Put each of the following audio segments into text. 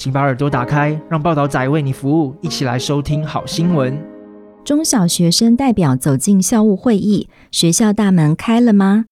请把耳朵打开，让报道仔为你服务，一起来收听好新闻。中小学生代表走进校务会议，学校大门开了吗？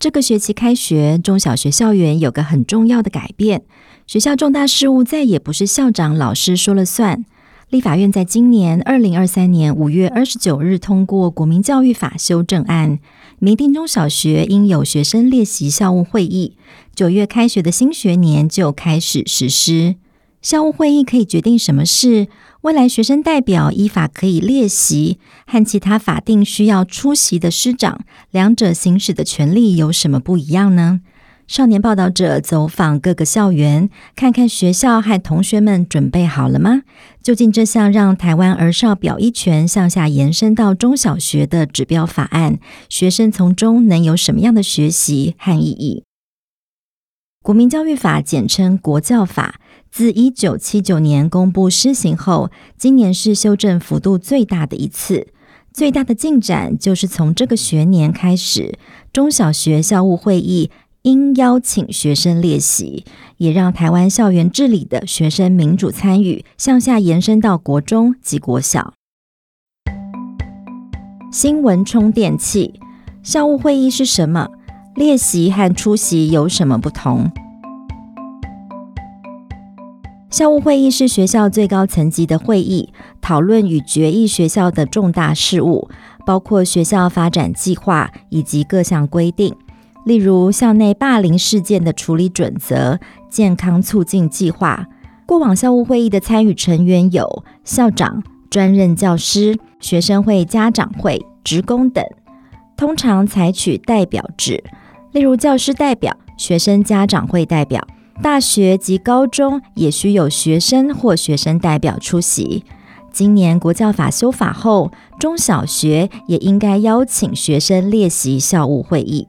这个学期开学，中小学校园有个很重要的改变，学校重大事务再也不是校长、老师说了算。立法院在今年二零二三年五月二十九日通过《国民教育法》修正案，明定中小学应有学生列席校务会议，九月开学的新学年就开始实施。校务会议可以决定什么事？未来学生代表依法可以列席，和其他法定需要出席的师长，两者行使的权利有什么不一样呢？少年报道者走访各个校园，看看学校和同学们准备好了吗？究竟这项让台湾儿少表一权向下延伸到中小学的指标法案，学生从中能有什么样的学习和意义？国民教育法简称国教法。自一九七九年公布施行后，今年是修正幅度最大的一次。最大的进展就是从这个学年开始，中小学校务会议应邀请学生列席，也让台湾校园治理的学生民主参与向下延伸到国中及国小。新闻充电器，校务会议是什么？列席和出席有什么不同？校务会议是学校最高层级的会议，讨论与决议学校的重大事务，包括学校发展计划以及各项规定，例如校内霸凌事件的处理准则、健康促进计划。过往校务会议的参与成员有校长、专任教师、学生会家长会、职工等，通常采取代表制，例如教师代表、学生家长会代表。大学及高中也需有学生或学生代表出席。今年国教法修法后，中小学也应该邀请学生列席校务会议。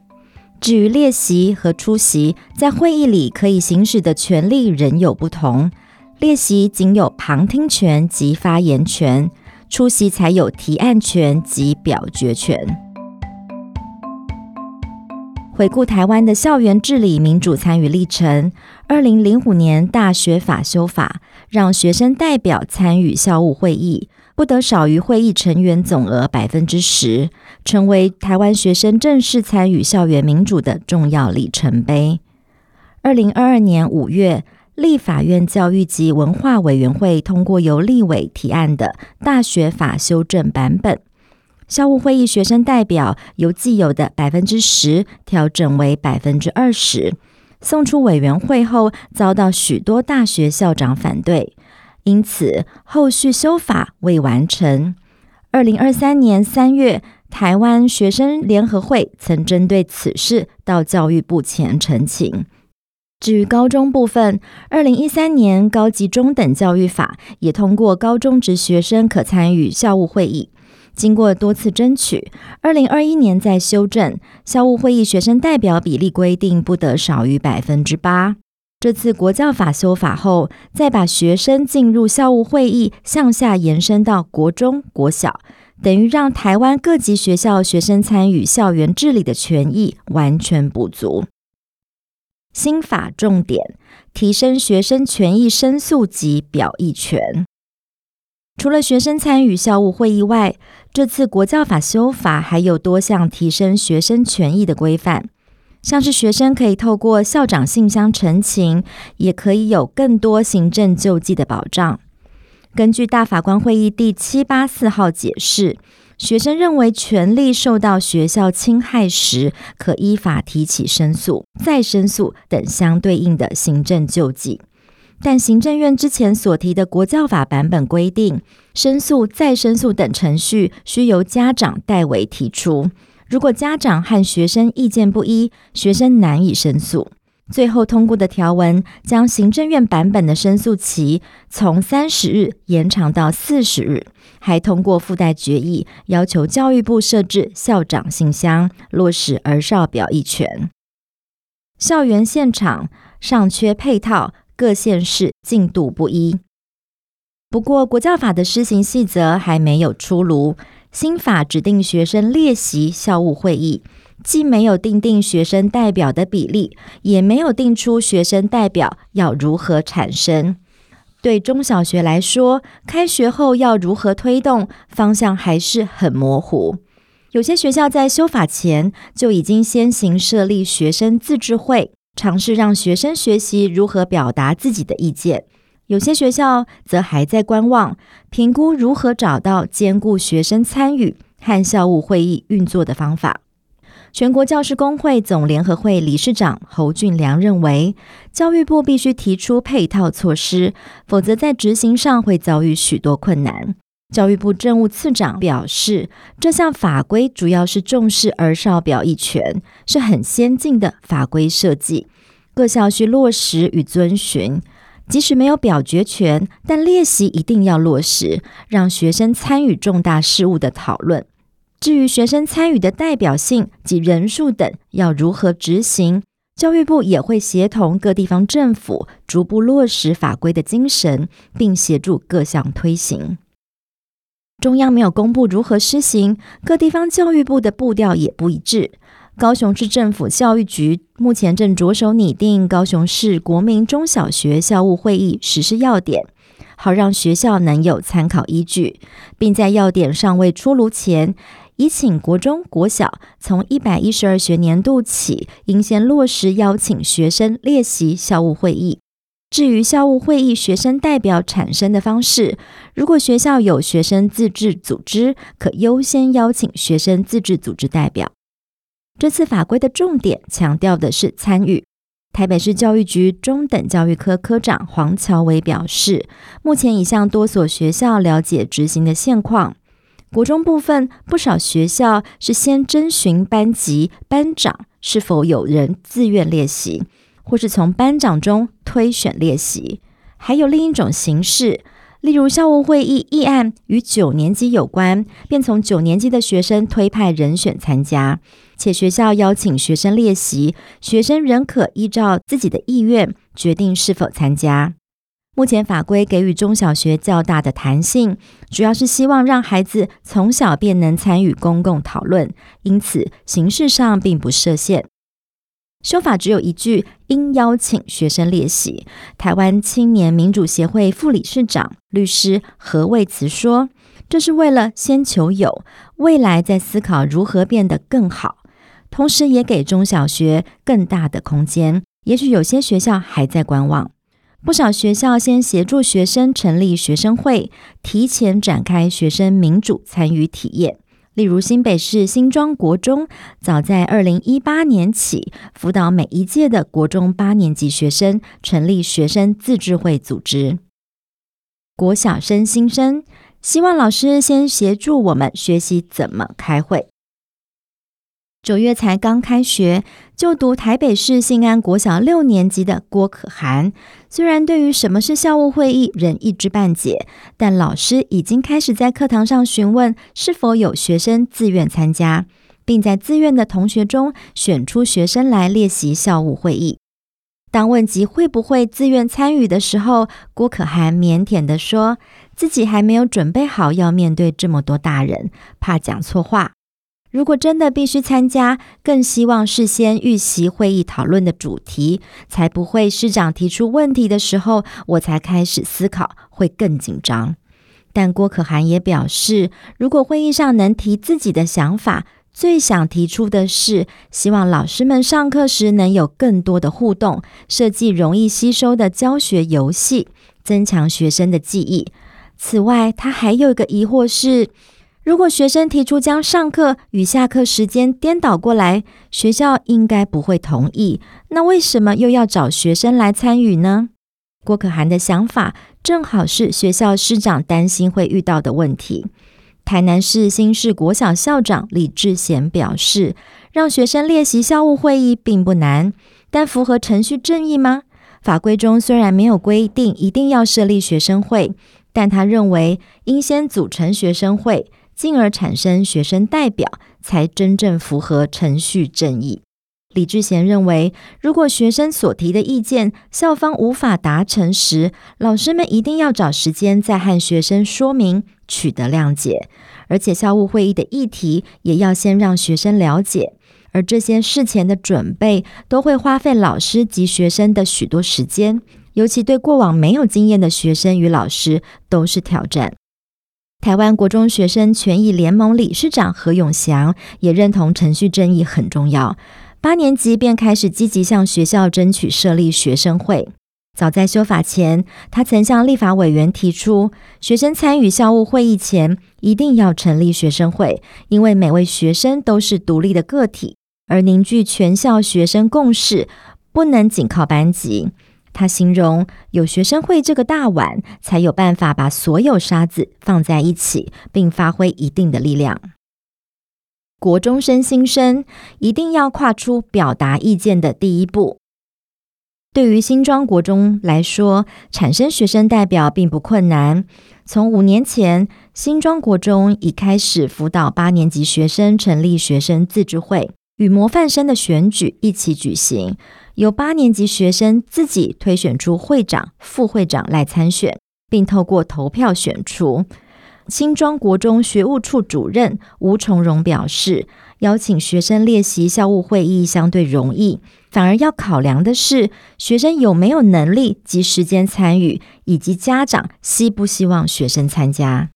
至于列席和出席，在会议里可以行使的权利仍有不同。列席仅有旁听权及发言权，出席才有提案权及表决权。回顾台湾的校园治理民主参与历程，二零零五年大学法修法，让学生代表参与校务会议不得少于会议成员总额百分之十，成为台湾学生正式参与校园民主的重要里程碑。二零二二年五月，立法院教育及文化委员会通过由立委提案的大学法修正版本。校务会议学生代表由既有的百分之十调整为百分之二十，送出委员会后遭到许多大学校长反对，因此后续修法未完成。二零二三年三月，台湾学生联合会曾针对此事到教育部前陈情。至于高中部分，二零一三年高级中等教育法也通过高中职学生可参与校务会议。经过多次争取，二零二一年再修正校务会议学生代表比例规定不得少于百分之八。这次国教法修法后，再把学生进入校务会议向下延伸到国中、国小，等于让台湾各级学校学生参与校园治理的权益完全补足。新法重点提升学生权益申诉及表意权。除了学生参与校务会议外，这次国教法修法还有多项提升学生权益的规范，像是学生可以透过校长信箱陈情，也可以有更多行政救济的保障。根据大法官会议第七八四号解释，学生认为权利受到学校侵害时，可依法提起申诉、再申诉等相对应的行政救济。但行政院之前所提的国教法版本规定，申诉、再申诉等程序需由家长代为提出。如果家长和学生意见不一，学生难以申诉。最后通过的条文将行政院版本的申诉期从三十日延长到四十日，还通过附带决议，要求教育部设置校长信箱，落实儿少表意权。校园现场尚缺配套，各县市进度不一。不过，国教法的施行细则还没有出炉，新法指定学生列席校务会议。既没有定定学生代表的比例，也没有定出学生代表要如何产生。对中小学来说，开学后要如何推动，方向还是很模糊。有些学校在修法前就已经先行设立学生自治会，尝试让学生学习如何表达自己的意见。有些学校则还在观望，评估如何找到兼顾学生参与和校务会议运作的方法。全国教师工会总联合会理事长侯俊良认为，教育部必须提出配套措施，否则在执行上会遭遇许多困难。教育部政务次长表示，这项法规主要是重视儿少表意权，是很先进的法规设计，各校需落实与遵循。即使没有表决权，但列席一定要落实，让学生参与重大事务的讨论。至于学生参与的代表性及人数等要如何执行，教育部也会协同各地方政府逐步落实法规的精神，并协助各项推行。中央没有公布如何施行，各地方教育部的步调也不一致。高雄市政府教育局目前正着手拟定高雄市国民中小学校务会议实施要点。好让学校能有参考依据，并在要点尚未出炉前，已请国中、国小从一百一十二学年度起，应先落实邀请学生列席校务会议。至于校务会议学生代表产生的方式，如果学校有学生自治组织，可优先邀请学生自治组织代表。这次法规的重点强调的是参与。台北市教育局中等教育科科长黄乔伟表示，目前已向多所学校了解执行的现况。国中部分，不少学校是先征询班级班长是否有人自愿列席，或是从班长中推选列席。还有另一种形式，例如校务会议议案与九年级有关，便从九年级的学生推派人选参加。且学校邀请学生列席，学生仍可依照自己的意愿决定是否参加。目前法规给予中小学较大的弹性，主要是希望让孩子从小便能参与公共讨论，因此形式上并不设限。修法只有一句，应邀请学生列席。台湾青年民主协会副理事长律师何卫慈说：“这是为了先求有，未来再思考如何变得更好。”同时，也给中小学更大的空间。也许有些学校还在观望，不少学校先协助学生成立学生会，提前展开学生民主参与体验。例如，新北市新庄国中，早在二零一八年起，辅导每一届的国中八年级学生成立学生自治会组织。国小生新生，希望老师先协助我们学习怎么开会。九月才刚开学，就读台北市信安国小六年级的郭可涵，虽然对于什么是校务会议仍一知半解，但老师已经开始在课堂上询问是否有学生自愿参加，并在自愿的同学中选出学生来列席校务会议。当问及会不会自愿参与的时候，郭可涵腼腆地说自己还没有准备好要面对这么多大人，怕讲错话。如果真的必须参加，更希望事先预习会议讨论的主题，才不会师长提出问题的时候，我才开始思考，会更紧张。但郭可涵也表示，如果会议上能提自己的想法，最想提出的是，希望老师们上课时能有更多的互动，设计容易吸收的教学游戏，增强学生的记忆。此外，他还有一个疑惑是，如果学生提出将上课与下课时间颠倒过来，学校应该不会同意。那为什么又要找学生来参与呢？郭可涵的想法正好是学校师长担心会遇到的问题。台南市新市国小校长李志贤表示，让学生列席校务会议并不难，但符合程序正义吗？法规中虽然没有规定一定要设立学生会，但他认为应先组成学生会，进而产生学生代表，才真正符合程序正义。李志贤认为，如果学生所提的意见校方无法达成时，老师们一定要找时间再和学生说明，取得谅解。而且校务会议的议题也要先让学生了解，而这些事前的准备都会花费老师及学生的许多时间，尤其对过往没有经验的学生与老师都是挑战。台湾国中学生权益联盟理事长何永祥也认同程序正义很重要。八年级便开始积极向学校争取设立学生会。早在修法前，他曾向立法委员提出，学生参与校务会议前一定要成立学生会，因为每位学生都是独立的个体，而凝聚全校学生共识不能仅靠班级。他形容有学生会这个大碗，才有办法把所有沙子放在一起，并发挥一定的力量。国中生新生一定要跨出表达意见的第一步。对于新庄国中来说，产生学生代表并不困难。从五年前，新庄国中已开始辅导八年级学生成立学生自治会，与模范生的选举一起举行，由八年级学生自己推选出会长、副会长来参选，并透过投票选出。新庄国中学务处主任吴崇荣表示，邀请学生列席校务会议相对容易，反而要考量的是学生有没有能力及时间参与，以及家长希不希望学生参加。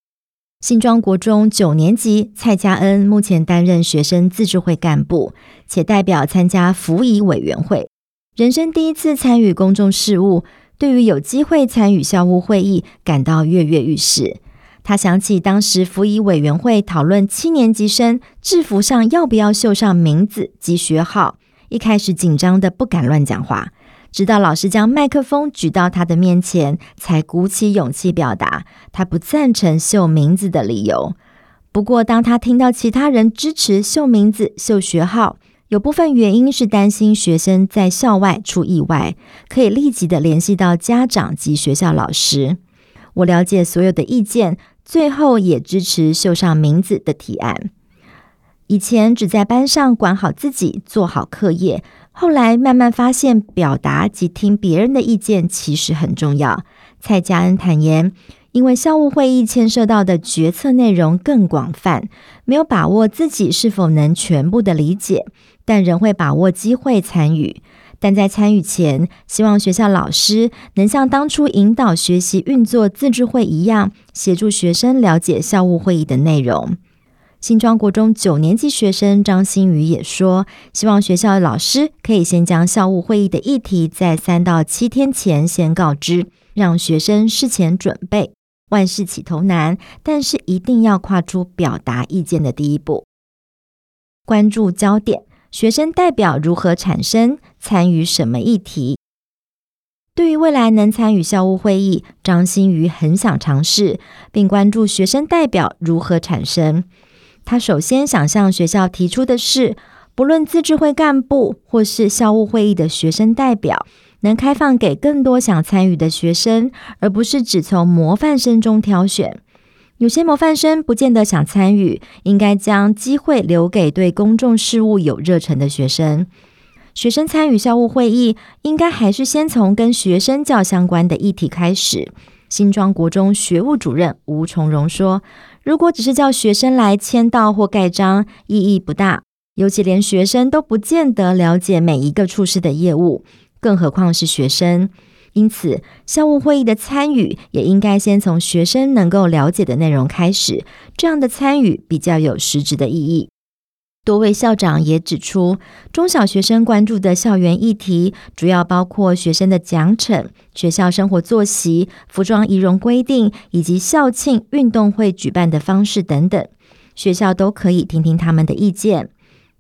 新庄国中九年级蔡家恩目前担任学生自治会干部，且代表参加辅以委员会，人生第一次参与公众事务，对于有机会参与校务会议感到跃跃欲试。他想起当时辅以委员会讨论七年级生制服上要不要绣上名字及学号，一开始紧张得不敢乱讲话，直到老师将麦克风举到他的面前，才鼓起勇气表达他不赞成绣名字的理由。不过，当他听到其他人支持绣名字、绣学号，有部分原因是担心学生在校外出意外，可以立即的联系到家长及学校老师。我了解所有的意见。最后也支持绣上名字的提案。以前只在班上管好自己，做好课业，后来慢慢发现表达及听别人的意见其实很重要。蔡佳恩坦言，因为校务会议牵涉到的决策内容更广泛，没有把握自己是否能全部的理解，但仍会把握机会参与。但在参与前，希望学校老师能像当初引导学习运作自治会一样，协助学生了解校务会议的内容。新庄国中九年级学生张新宇也说，希望学校的老师可以先将校务会议的议题在三到七天前先告知，让学生事前准备。万事起头难，但是一定要跨出表达意见的第一步。关注焦点。学生代表如何产生？参与什么议题？对于未来能参与校务会议，张新宇很想尝试，并关注学生代表如何产生。他首先想向学校提出的是，不论自治会干部或是校务会议的学生代表，能开放给更多想参与的学生，而不是只从模范生中挑选。有些模范生不见得想参与，应该将机会留给对公众事务有热忱的学生。学生参与校务会议，应该还是先从跟学生较相关的议题开始。新庄国中学务主任吴崇荣说：“如果只是叫学生来签到或盖章，意义不大，尤其连学生都不见得了解每一个处室的业务，更何况是学生。”因此，校务会议的参与也应该先从学生能够了解的内容开始，这样的参与比较有实质的意义。多位校长也指出，中小学生关注的校园议题，主要包括学生的奖惩、学校生活作息、服装仪容规定，以及校庆、运动会举办的方式等等，学校都可以听听他们的意见。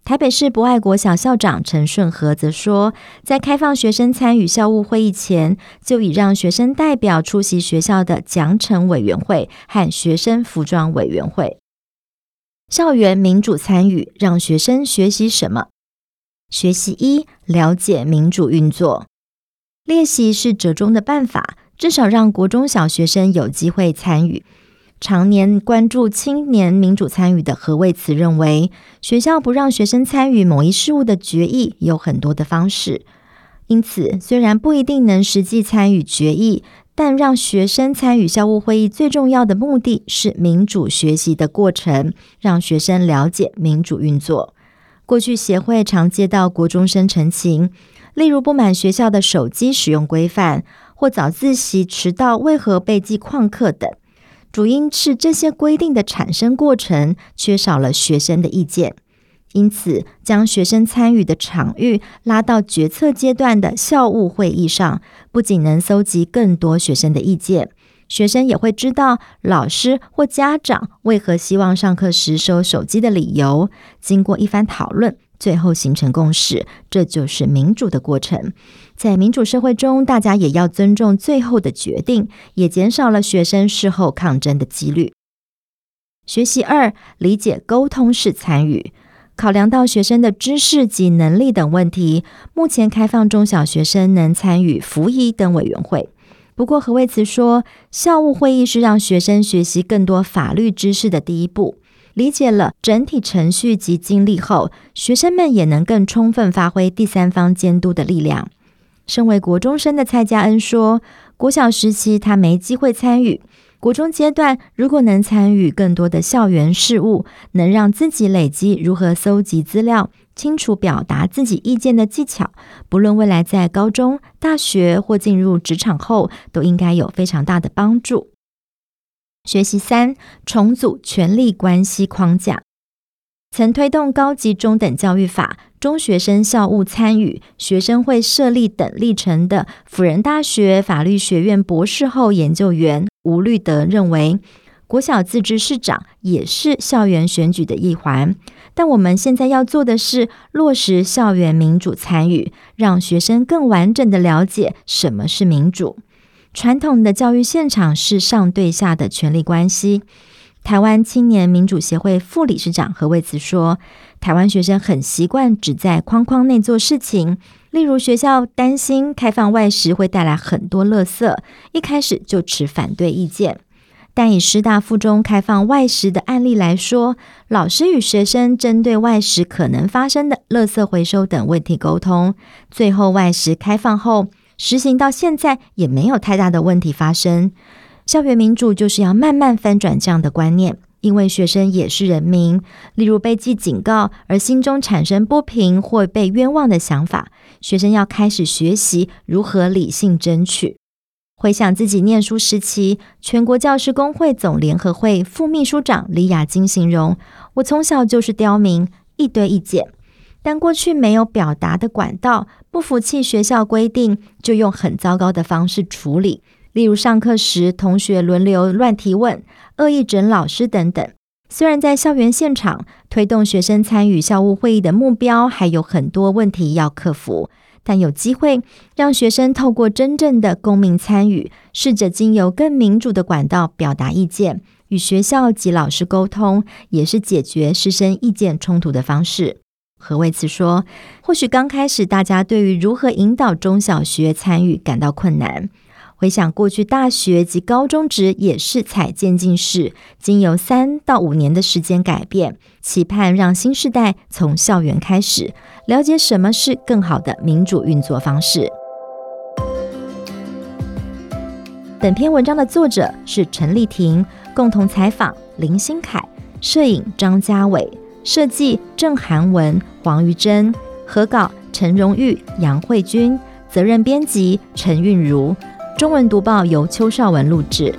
台北市博爱国小校长陈顺和则说，在开放学生参与校务会议前，就已让学生代表出席学校的奖惩委员会和学生服装委员会。校园民主参与，让学生学习什么？学习一，了解民主运作。练习是折中的办法，至少让国中小学生有机会参与。常年关注青年民主参与的何卫慈认为，学校不让学生参与某一事务的决议有很多的方式，因此虽然不一定能实际参与决议，但让学生参与校务会议最重要的目的是民主学习的过程，让学生了解民主运作。过去协会常接到国中生陈情。例如不满学校的手机使用规范，或早自习迟到为何被记旷课等，主因是这些规定的产生过程缺少了学生的意见。因此，将学生参与的场域拉到决策阶段的校务会议上，不仅能搜集更多学生的意见，学生也会知道老师或家长为何希望上课时收手机的理由。经过一番讨论。最后形成共识，这就是民主的过程。在民主社会中，大家也要尊重最后的决定，也减少了学生事后抗争的几率。学习二，理解沟通式参与。考量到学生的知识及能力等问题，目前开放中小学生能参与辅议等委员会。不过何卫慈说，校务会议是让学生学习更多法律知识的第一步。理解了整体程序及经历后，学生们也能更充分发挥第三方监督的力量。身为国中生的蔡佳恩说，国小时期他没机会参与，国中阶段如果能参与更多的校园事务，能让自己累积如何搜集资料、清楚表达自己意见的技巧，不论未来在高中、大学或进入职场后，都应该有非常大的帮助。学习三，重组权力关系框架。曾推动高级中等教育法、中学生校务参与、学生会设立等历程的辅仁大学法律学院博士后研究员吴律德认为，国小自治市长也是校园选举的一环。但我们现在要做的是落实校园民主参与，让学生更完整的了解什么是民主。传统的教育现场是上对下的权力关系。台湾青年民主协会副理事长何卫慈说：“台湾学生很习惯只在框框内做事情，例如学校担心开放外食会带来很多垃圾，一开始就持反对意见。但以师大附中开放外食的案例来说，老师与学生针对外食可能发生的垃圾回收等问题沟通，最后外食开放后。”实行到现在也没有太大的问题发生。校园民主就是要慢慢翻转这样的观念，因为学生也是人民。例如被记警告而心中产生不平或被冤枉的想法，学生要开始学习如何理性争取。回想自己念书时期，全国教师工会总联合会副秘书长李雅金形容：“我从小就是刁民，一堆意见。”但过去没有表达的管道，不服气学校规定，就用很糟糕的方式处理，例如上课时同学轮流乱提问、恶意整老师等等。虽然在校园现场推动学生参与校务会议的目标还有很多问题要克服，但有机会让学生透过真正的公民参与，试着经由更民主的管道表达意见，与学校及老师沟通，也是解决师生意见冲突的方式。何为慈说：“或许刚开始，大家对于如何引导中小学参与感到困难。回想过去，大学及高中职也是采渐进式，经由三到五年的时间改变，期盼让新时代从校园开始了解什么是更好的民主运作方式。”本篇文章的作者是陈丽婷，共同采访林新凯，摄影张家伟。设计郑涵文、黄瑜珍，合稿陈荣玉、杨慧君，责任编辑陈韵如。中文读报由邱少文录制。